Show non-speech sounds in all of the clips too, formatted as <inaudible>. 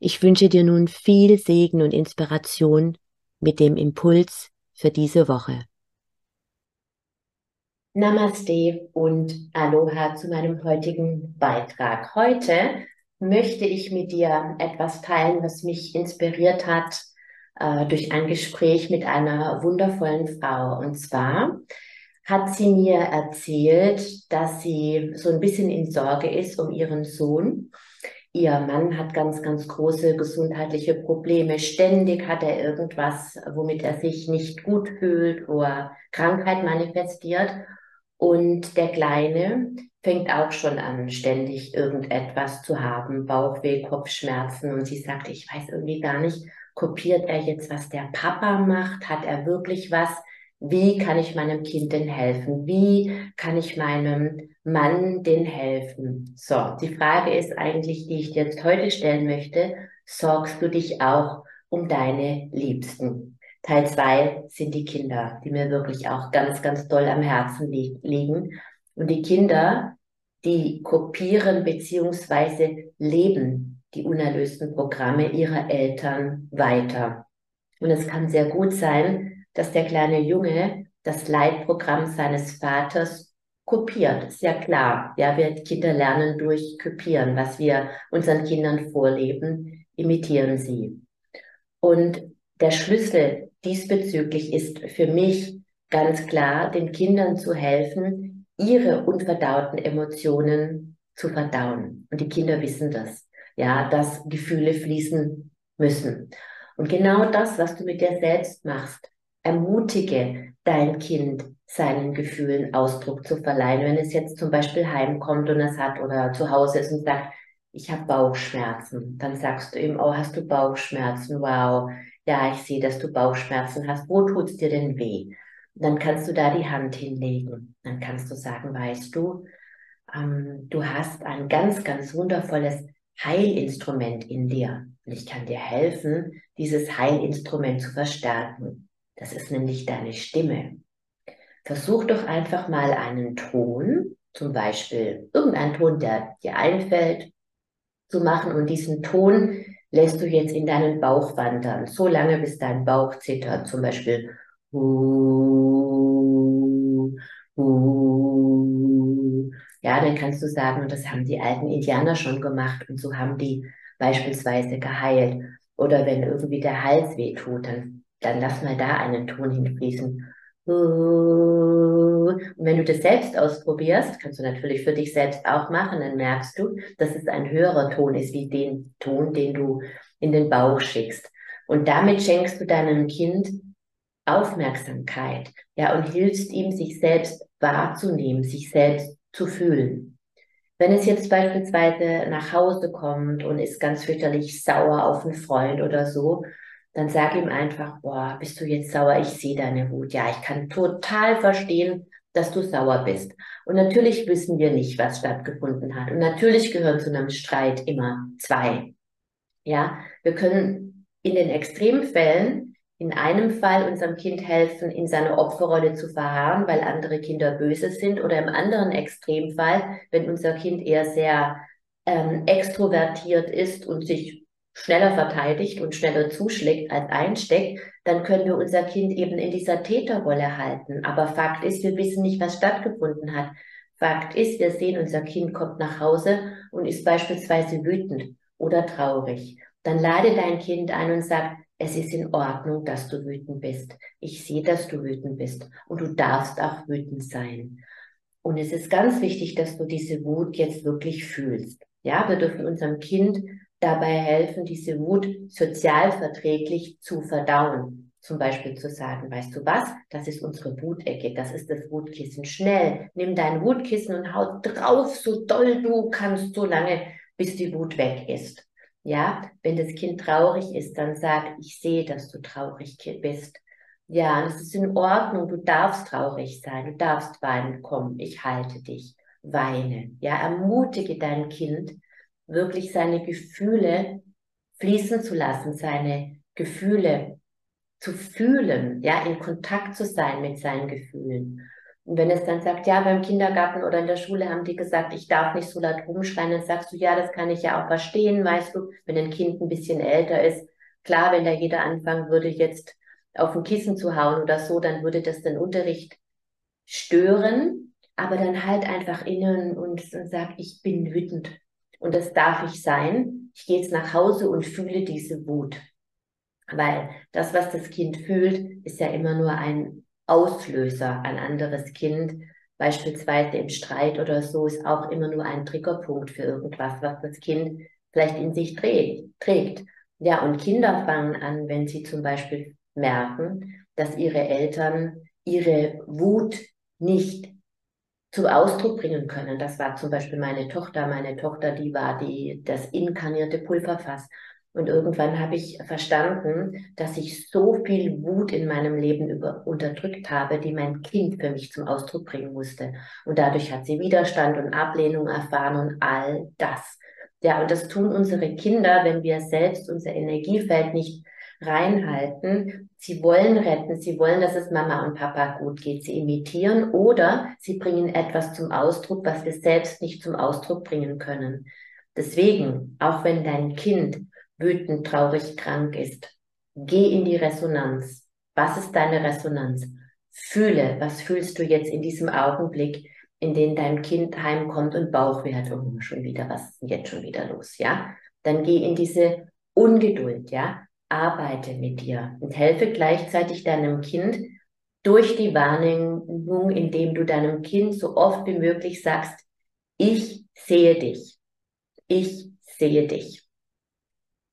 Ich wünsche dir nun viel Segen und Inspiration mit dem Impuls für diese Woche. Namaste und Aloha zu meinem heutigen Beitrag. Heute möchte ich mit dir etwas teilen, was mich inspiriert hat äh, durch ein Gespräch mit einer wundervollen Frau. Und zwar hat sie mir erzählt, dass sie so ein bisschen in Sorge ist um ihren Sohn Ihr Mann hat ganz, ganz große gesundheitliche Probleme. Ständig hat er irgendwas, womit er sich nicht gut fühlt, wo er Krankheit manifestiert. Und der Kleine fängt auch schon an, ständig irgendetwas zu haben, Bauchweh, Kopfschmerzen. Und sie sagt, ich weiß irgendwie gar nicht, kopiert er jetzt, was der Papa macht? Hat er wirklich was? Wie kann ich meinem Kind denn helfen? Wie kann ich meinem Mann denn helfen? So, die Frage ist eigentlich, die ich dir jetzt heute stellen möchte, sorgst du dich auch um deine Liebsten? Teil zwei sind die Kinder, die mir wirklich auch ganz, ganz doll am Herzen li liegen. Und die Kinder, die kopieren beziehungsweise leben die unerlösten Programme ihrer Eltern weiter. Und es kann sehr gut sein, dass der kleine Junge das Leitprogramm seines Vaters kopiert. Ist ja klar. Ja, wir Kinder lernen durch Kopieren. Was wir unseren Kindern vorleben, imitieren sie. Und der Schlüssel diesbezüglich ist für mich ganz klar, den Kindern zu helfen, ihre unverdauten Emotionen zu verdauen. Und die Kinder wissen das. Ja, dass Gefühle fließen müssen. Und genau das, was du mit dir selbst machst, ermutige dein Kind, seinen Gefühlen Ausdruck zu verleihen. Wenn es jetzt zum Beispiel heimkommt und es hat oder zu Hause ist und sagt, ich habe Bauchschmerzen, dann sagst du ihm, oh, hast du Bauchschmerzen? Wow, ja, ich sehe, dass du Bauchschmerzen hast. Wo tut's dir denn weh? dann kannst du da die Hand hinlegen. Dann kannst du sagen, weißt du, ähm, du hast ein ganz, ganz wundervolles Heilinstrument in dir. Und ich kann dir helfen, dieses Heilinstrument zu verstärken. Das ist nämlich deine Stimme. Versuch doch einfach mal einen Ton, zum Beispiel irgendeinen Ton, der dir einfällt, zu machen und diesen Ton lässt du jetzt in deinen Bauch wandern, so lange bis dein Bauch zittert, zum Beispiel ja, dann kannst du sagen, und das haben die alten Indianer schon gemacht und so haben die beispielsweise geheilt. Oder wenn irgendwie der Hals weh tut, dann dann lass mal da einen Ton hinfließen. Und wenn du das selbst ausprobierst, kannst du natürlich für dich selbst auch machen, dann merkst du, dass es ein höherer Ton ist, wie den Ton, den du in den Bauch schickst. Und damit schenkst du deinem Kind Aufmerksamkeit, ja, und hilfst ihm, sich selbst wahrzunehmen, sich selbst zu fühlen. Wenn es jetzt beispielsweise nach Hause kommt und ist ganz fürchterlich sauer auf einen Freund oder so, dann sag ihm einfach, boah, bist du jetzt sauer? Ich sehe deine Wut. Ja, ich kann total verstehen, dass du sauer bist. Und natürlich wissen wir nicht, was stattgefunden hat. Und natürlich gehören zu einem Streit immer zwei. Ja, wir können in den Extremfällen in einem Fall unserem Kind helfen, in seine Opferrolle zu verharren, weil andere Kinder böse sind, oder im anderen Extremfall, wenn unser Kind eher sehr ähm, extrovertiert ist und sich schneller verteidigt und schneller zuschlägt als einsteckt, dann können wir unser Kind eben in dieser Täterrolle halten. Aber Fakt ist, wir wissen nicht, was stattgefunden hat. Fakt ist, wir sehen, unser Kind kommt nach Hause und ist beispielsweise wütend oder traurig. Dann lade dein Kind ein und sag, es ist in Ordnung, dass du wütend bist. Ich sehe, dass du wütend bist und du darfst auch wütend sein. Und es ist ganz wichtig, dass du diese Wut jetzt wirklich fühlst. Ja, wir dürfen unserem Kind dabei helfen, diese Wut sozialverträglich zu verdauen. Zum Beispiel zu sagen, weißt du was, das ist unsere Wutecke, das ist das Wutkissen. Schnell, nimm dein Wutkissen und hau drauf, so doll du kannst, so lange, bis die Wut weg ist. Ja, wenn das Kind traurig ist, dann sag, ich sehe, dass du traurig bist. Ja, es ist in Ordnung, du darfst traurig sein, du darfst weinen, komm, ich halte dich, weine. Ja, ermutige dein Kind, wirklich seine Gefühle fließen zu lassen, seine Gefühle zu fühlen, ja, in Kontakt zu sein mit seinen Gefühlen. Und wenn es dann sagt, ja, beim Kindergarten oder in der Schule haben die gesagt, ich darf nicht so laut rumschreien, dann sagst du, ja, das kann ich ja auch verstehen, weißt du, wenn ein Kind ein bisschen älter ist. Klar, wenn da jeder anfangen würde, jetzt auf ein Kissen zu hauen oder so, dann würde das den Unterricht stören, aber dann halt einfach innen und, und sag, ich bin wütend. Und das darf ich sein. Ich gehe jetzt nach Hause und fühle diese Wut. Weil das, was das Kind fühlt, ist ja immer nur ein Auslöser, ein anderes Kind, beispielsweise im Streit oder so, ist auch immer nur ein Triggerpunkt für irgendwas, was das Kind vielleicht in sich trägt. trägt. Ja, und Kinder fangen an, wenn sie zum Beispiel merken, dass ihre Eltern ihre Wut nicht zum Ausdruck bringen können. Das war zum Beispiel meine Tochter. Meine Tochter, die war die, das inkarnierte Pulverfass. Und irgendwann habe ich verstanden, dass ich so viel Wut in meinem Leben über, unterdrückt habe, die mein Kind für mich zum Ausdruck bringen musste. Und dadurch hat sie Widerstand und Ablehnung erfahren und all das. Ja, und das tun unsere Kinder, wenn wir selbst unser Energiefeld nicht reinhalten. Sie wollen retten, sie wollen, dass es Mama und Papa gut geht. Sie imitieren oder sie bringen etwas zum Ausdruck, was wir selbst nicht zum Ausdruck bringen können. Deswegen, auch wenn dein Kind wütend, traurig, krank ist. Geh in die Resonanz. Was ist deine Resonanz? Fühle, was fühlst du jetzt in diesem Augenblick, in dem dein Kind heimkommt und Bauchweh hat, oh, schon wieder, was ist jetzt schon wieder los, ja? Dann geh in diese Ungeduld, ja? Arbeite mit dir und helfe gleichzeitig deinem Kind durch die Wahrnehmung, indem du deinem Kind so oft wie möglich sagst, ich sehe dich. Ich sehe dich.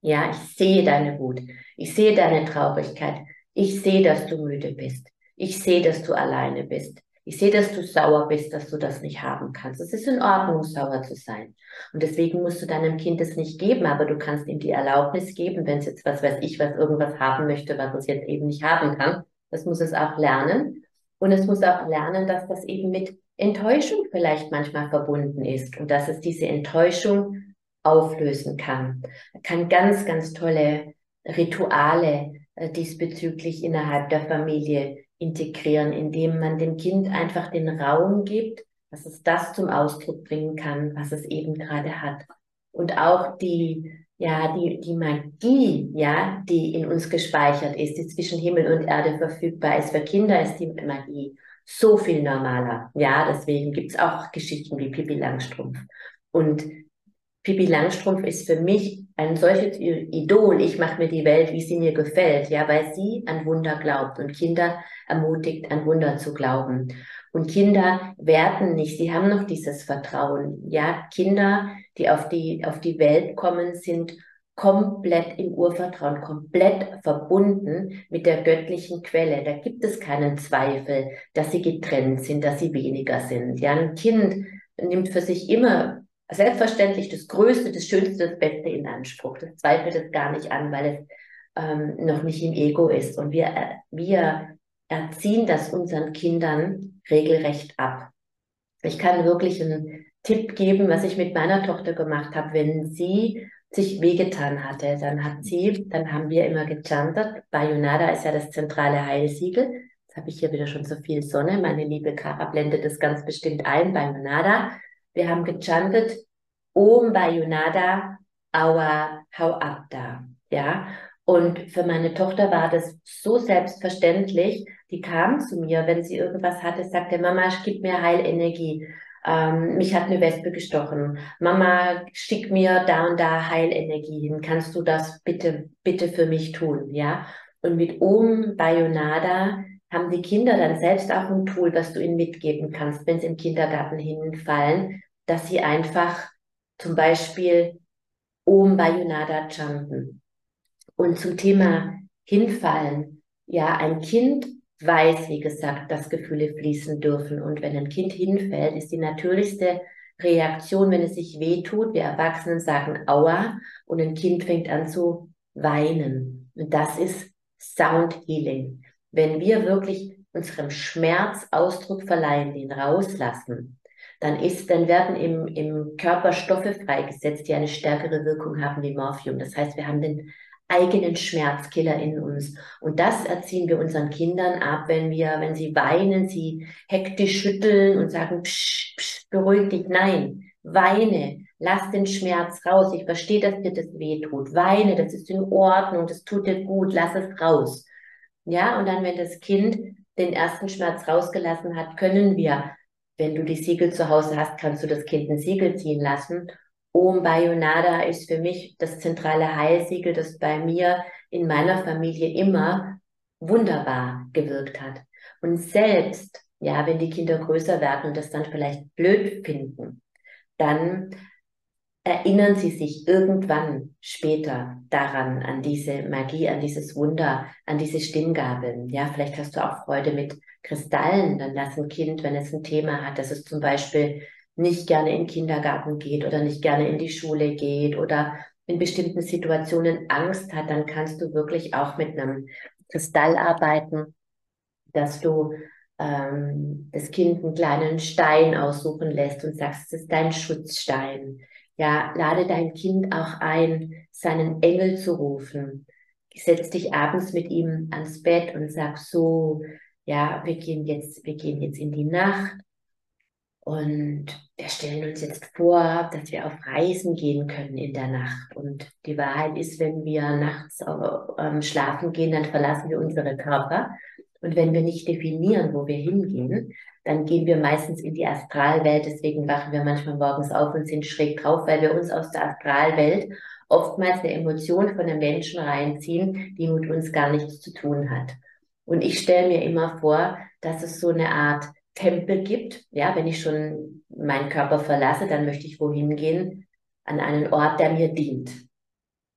Ja, ich sehe deine Wut. Ich sehe deine Traurigkeit. Ich sehe, dass du müde bist. Ich sehe, dass du alleine bist. Ich sehe, dass du sauer bist, dass du das nicht haben kannst. Es ist in Ordnung, sauer zu sein. Und deswegen musst du deinem Kind es nicht geben, aber du kannst ihm die Erlaubnis geben, wenn es jetzt, was weiß ich, was irgendwas haben möchte, was es jetzt eben nicht haben kann. Das muss es auch lernen. Und es muss auch lernen, dass das eben mit Enttäuschung vielleicht manchmal verbunden ist und dass es diese Enttäuschung auflösen kann. Er kann ganz, ganz tolle Rituale äh, diesbezüglich innerhalb der Familie integrieren, indem man dem Kind einfach den Raum gibt, dass es das zum Ausdruck bringen kann, was es eben gerade hat. Und auch die, ja, die, die Magie, ja, die in uns gespeichert ist, die zwischen Himmel und Erde verfügbar ist. Für Kinder ist die Magie so viel normaler. Ja, deswegen gibt's auch Geschichten wie Pippi Langstrumpf. Und Pippi Langstrumpf ist für mich ein solches Idol. Ich mache mir die Welt, wie sie mir gefällt, ja, weil sie an Wunder glaubt und Kinder ermutigt, an Wunder zu glauben. Und Kinder werten nicht, sie haben noch dieses Vertrauen. Ja, Kinder, die auf die, auf die Welt kommen, sind komplett im Urvertrauen, komplett verbunden mit der göttlichen Quelle. Da gibt es keinen Zweifel, dass sie getrennt sind, dass sie weniger sind. Ja, ein Kind nimmt für sich immer selbstverständlich das Größte, das Schönste, das Beste in Anspruch. Das zweifelt es gar nicht an, weil es ähm, noch nicht im Ego ist. Und wir, äh, wir erziehen das unseren Kindern regelrecht ab. Ich kann wirklich einen Tipp geben, was ich mit meiner Tochter gemacht habe. Wenn sie sich wehgetan hatte, dann hat sie, dann haben wir immer gechantet. Bayonada ist ja das zentrale Heilsiegel. Jetzt habe ich hier wieder schon so viel Sonne. Meine liebe Kara blendet das ganz bestimmt ein. Bayonada wir haben gechantet, Om Bayonada, Aua, hau ab da. Ja. Und für meine Tochter war das so selbstverständlich. Die kam zu mir, wenn sie irgendwas hatte, sagte, Mama, gib mir Heilenergie. Ähm, mich hat eine Wespe gestochen. Mama, schick mir da und da Heilenergie hin. Kannst du das bitte, bitte für mich tun? Ja. Und mit Om Bayonada haben die Kinder dann selbst auch ein Tool, das du ihnen mitgeben kannst, wenn sie im Kindergarten hinfallen, dass sie einfach zum Beispiel Om Bayonada chanten. Und zum Thema hinfallen, ja, ein Kind weiß, wie gesagt, dass Gefühle fließen dürfen. Und wenn ein Kind hinfällt, ist die natürlichste Reaktion, wenn es sich weh tut. Wir Erwachsenen sagen Aua und ein Kind fängt an zu weinen. Und das ist Sound Healing. Wenn wir wirklich unserem Schmerz Ausdruck verleihen, den rauslassen, dann ist, dann werden im, im Körper Stoffe freigesetzt, die eine stärkere Wirkung haben wie Morphium. Das heißt, wir haben den eigenen Schmerzkiller in uns. Und das erziehen wir unseren Kindern ab, wenn wir, wenn sie weinen, sie hektisch schütteln und sagen, psch, psch, beruhig dich. Nein, weine, lass den Schmerz raus. Ich verstehe, dass dir das weh tut. Weine, das ist in Ordnung, das tut dir gut, lass es raus. Ja, und dann, wenn das Kind den ersten Schmerz rausgelassen hat, können wir, wenn du die Siegel zu Hause hast, kannst du das Kind ein Siegel ziehen lassen Om Bayonada ist für mich das zentrale Heilsiegel, das bei mir in meiner Familie immer wunderbar gewirkt hat. Und selbst, ja, wenn die Kinder größer werden und das dann vielleicht blöd finden, dann erinnern sie sich irgendwann später daran, an diese Magie, an dieses Wunder, an diese Stimmgabeln. Ja, vielleicht hast du auch Freude mit Kristallen, dann lass ein Kind, wenn es ein Thema hat, dass es zum Beispiel nicht gerne in den Kindergarten geht oder nicht gerne in die Schule geht oder in bestimmten Situationen Angst hat, dann kannst du wirklich auch mit einem Kristall arbeiten, dass du ähm, das Kind einen kleinen Stein aussuchen lässt und sagst, es ist dein Schutzstein. Ja, lade dein Kind auch ein, seinen Engel zu rufen. Setz dich abends mit ihm ans Bett und sag so, ja, wir gehen jetzt, wir gehen jetzt in die Nacht und wir stellen uns jetzt vor, dass wir auf Reisen gehen können in der Nacht. Und die Wahrheit ist, wenn wir nachts ähm, schlafen gehen, dann verlassen wir unsere Körper. Und wenn wir nicht definieren, wo wir hingehen, dann gehen wir meistens in die Astralwelt. Deswegen wachen wir manchmal morgens auf und sind schräg drauf, weil wir uns aus der Astralwelt oftmals eine Emotion von einem Menschen reinziehen, die mit uns gar nichts zu tun hat. Und ich stelle mir immer vor, dass es so eine Art Tempel gibt. Ja, wenn ich schon meinen Körper verlasse, dann möchte ich wohin gehen? An einen Ort, der mir dient.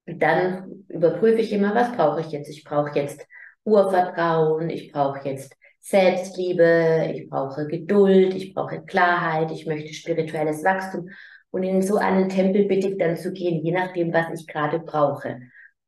Dann überprüfe ich immer, was brauche ich jetzt? Ich brauche jetzt Urvertrauen, ich brauche jetzt Selbstliebe, ich brauche Geduld, ich brauche Klarheit, ich möchte spirituelles Wachstum. Und in so einen Tempel bitte ich dann zu gehen, je nachdem, was ich gerade brauche.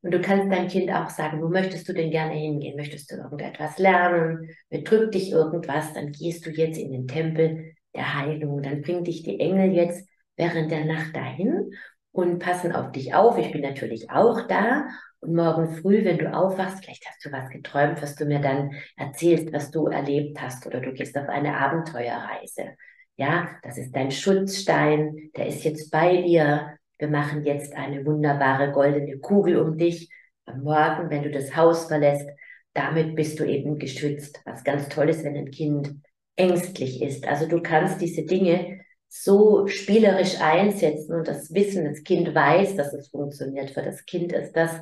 Und du kannst deinem Kind auch sagen, wo möchtest du denn gerne hingehen? Möchtest du irgendetwas lernen? Betrübt dich irgendwas? Dann gehst du jetzt in den Tempel der Heilung. Dann bringen dich die Engel jetzt während der Nacht dahin und passen auf dich auf. Ich bin natürlich auch da. Und morgen früh, wenn du aufwachst, vielleicht hast du was geträumt, was du mir dann erzählst, was du erlebt hast, oder du gehst auf eine Abenteuerreise. Ja, das ist dein Schutzstein, der ist jetzt bei dir wir machen jetzt eine wunderbare goldene Kugel um dich. Am Morgen, wenn du das Haus verlässt, damit bist du eben geschützt. Was ganz toll ist, wenn ein Kind ängstlich ist. Also du kannst diese Dinge so spielerisch einsetzen und das Wissen, das Kind weiß, dass es funktioniert. Für das Kind ist das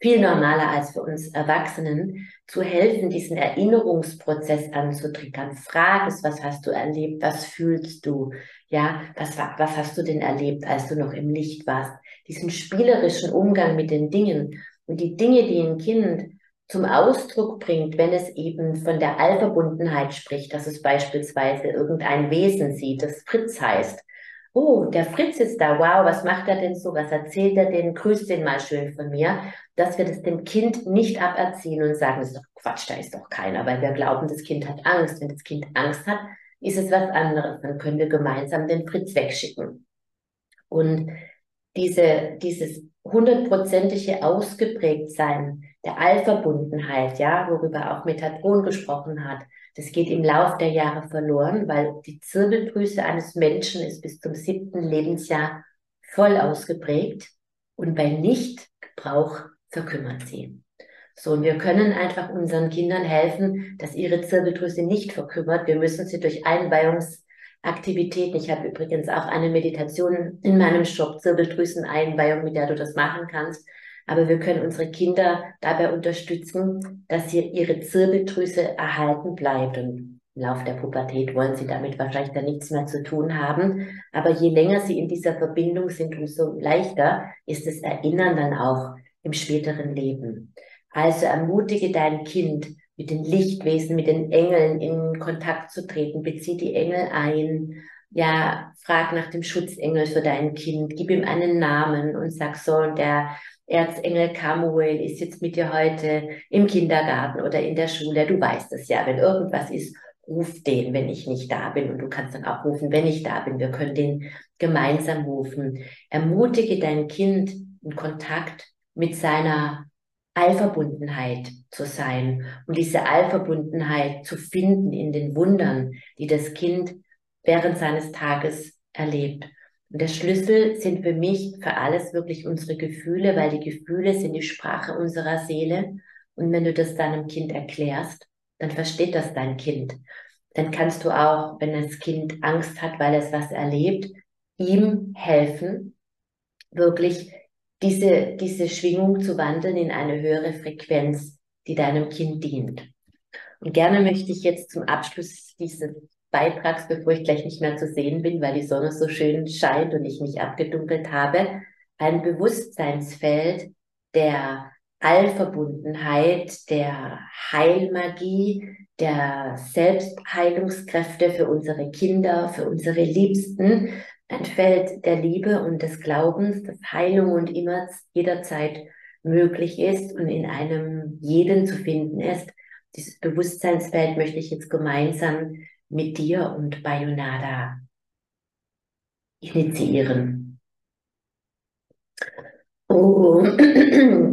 viel normaler als für uns Erwachsenen, zu helfen, diesen Erinnerungsprozess anzutriggern. Frag es, was hast du erlebt, was fühlst du, ja, was, was hast du denn erlebt, als du noch im Licht warst? Diesen spielerischen Umgang mit den Dingen und die Dinge, die ein Kind zum Ausdruck bringt, wenn es eben von der Allverbundenheit spricht, dass es beispielsweise irgendein Wesen sieht, das Fritz heißt. Oh, der Fritz ist da, wow, was macht er denn so, was erzählt er denn, grüß den mal schön von mir, dass wir das dem Kind nicht aberziehen und sagen, das ist doch Quatsch, da ist doch keiner, weil wir glauben, das Kind hat Angst. Wenn das Kind Angst hat, ist es was anderes. Dann können wir gemeinsam den Fritz wegschicken. Und diese, dieses hundertprozentige Ausgeprägtsein der Allverbundenheit, ja, worüber auch Metatron gesprochen hat, das geht im Lauf der Jahre verloren, weil die Zirbeldrüse eines Menschen ist bis zum siebten Lebensjahr voll ausgeprägt und bei Nichtgebrauch verkümmert sie. So, und wir können einfach unseren Kindern helfen, dass ihre Zirbeldrüse nicht verkümmert. Wir müssen sie durch Einweihungsaktivitäten, ich habe übrigens auch eine Meditation in meinem Shop, Zirbeldrüseneinweihung, mit der du das machen kannst. Aber wir können unsere Kinder dabei unterstützen, dass sie ihre Zirbeldrüse erhalten bleibt. Und im Laufe der Pubertät wollen sie damit wahrscheinlich dann nichts mehr zu tun haben. Aber je länger sie in dieser Verbindung sind, umso leichter ist das Erinnern dann auch im späteren Leben. Also ermutige dein Kind, mit den Lichtwesen, mit den Engeln in Kontakt zu treten. Bezieh die Engel ein. ja, frag nach dem Schutzengel für dein Kind, gib ihm einen Namen und sag so, der Erzengel Samuel ist jetzt mit dir heute im Kindergarten oder in der Schule. Du weißt es ja, wenn irgendwas ist, ruf den, wenn ich nicht da bin. Und du kannst dann auch rufen, wenn ich da bin. Wir können den gemeinsam rufen. Ermutige dein Kind in Kontakt mit seiner Allverbundenheit zu sein und diese Allverbundenheit zu finden in den Wundern, die das Kind während seines Tages erlebt. Und der Schlüssel sind für mich für alles wirklich unsere Gefühle, weil die Gefühle sind die Sprache unserer Seele. Und wenn du das deinem Kind erklärst, dann versteht das dein Kind. Dann kannst du auch, wenn das Kind Angst hat, weil es was erlebt, ihm helfen, wirklich diese, diese Schwingung zu wandeln in eine höhere Frequenz, die deinem Kind dient. Und gerne möchte ich jetzt zum Abschluss dieses Beitrags, bevor ich gleich nicht mehr zu sehen bin, weil die Sonne so schön scheint und ich mich abgedunkelt habe, ein Bewusstseinsfeld der Allverbundenheit, der Heilmagie, der Selbstheilungskräfte für unsere Kinder, für unsere Liebsten, ein Feld der Liebe und des Glaubens, dass Heilung und immer jederzeit möglich ist und in einem jeden zu finden ist. Dieses Bewusstseinsfeld möchte ich jetzt gemeinsam mit dir und Bayonada initiieren. Om,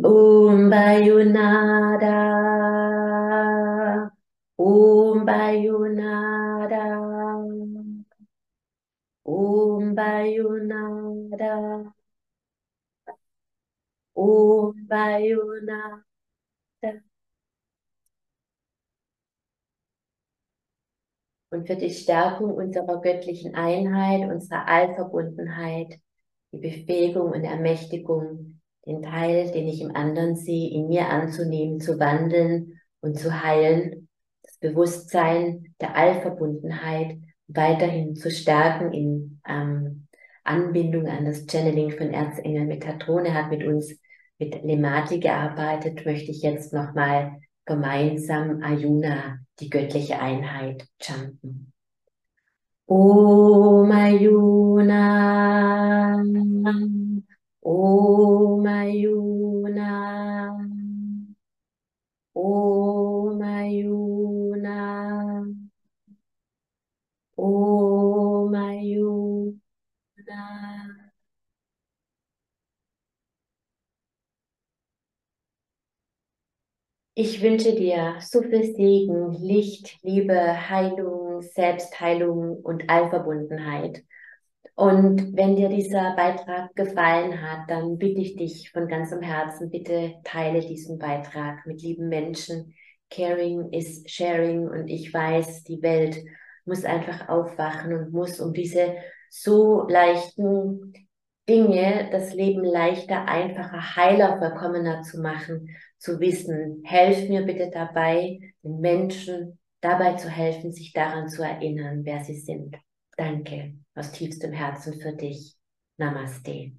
Om <clears throat> Bayonada, Om Bayonada, Om Bayonada, Om Bayonada. Und für die Stärkung unserer göttlichen Einheit, unserer Allverbundenheit, die Befähigung und Ermächtigung, den Teil, den ich im anderen sehe, in mir anzunehmen, zu wandeln und zu heilen, das Bewusstsein der Allverbundenheit weiterhin zu stärken in ähm, Anbindung an das Channeling von Erzengel Metatrone. Hat mit uns mit Lemati gearbeitet, möchte ich jetzt nochmal gemeinsam Ayuna, die göttliche Einheit, chanten. Om Ayuna, Om Ayuna, Om Ich wünsche dir so viel Segen, Licht, Liebe, Heilung, Selbstheilung und Allverbundenheit. Und wenn dir dieser Beitrag gefallen hat, dann bitte ich dich von ganzem Herzen, bitte teile diesen Beitrag mit lieben Menschen. Caring is sharing und ich weiß, die Welt muss einfach aufwachen und muss um diese so leichten Dinge, das Leben leichter, einfacher, heiler, vollkommener zu machen, zu wissen, helf mir bitte dabei, den Menschen dabei zu helfen, sich daran zu erinnern, wer sie sind. Danke aus tiefstem Herzen für dich. Namaste.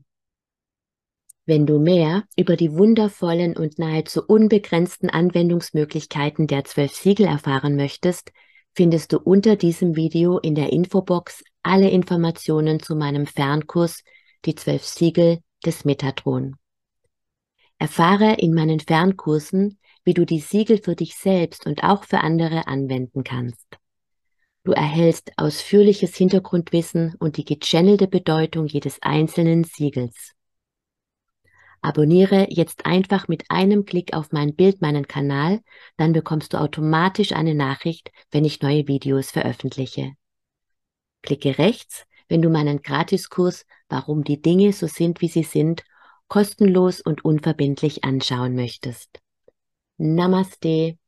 Wenn du mehr über die wundervollen und nahezu unbegrenzten Anwendungsmöglichkeiten der zwölf Siegel erfahren möchtest, findest du unter diesem Video in der Infobox alle Informationen zu meinem Fernkurs Die zwölf Siegel des Metatron. Erfahre in meinen Fernkursen, wie du die Siegel für dich selbst und auch für andere anwenden kannst. Du erhältst ausführliches Hintergrundwissen und die gechannelte Bedeutung jedes einzelnen Siegels. Abonniere jetzt einfach mit einem Klick auf mein Bild meinen Kanal, dann bekommst du automatisch eine Nachricht, wenn ich neue Videos veröffentliche. Klicke rechts, wenn du meinen Gratiskurs Warum die Dinge so sind, wie sie sind kostenlos und unverbindlich anschauen möchtest. Namaste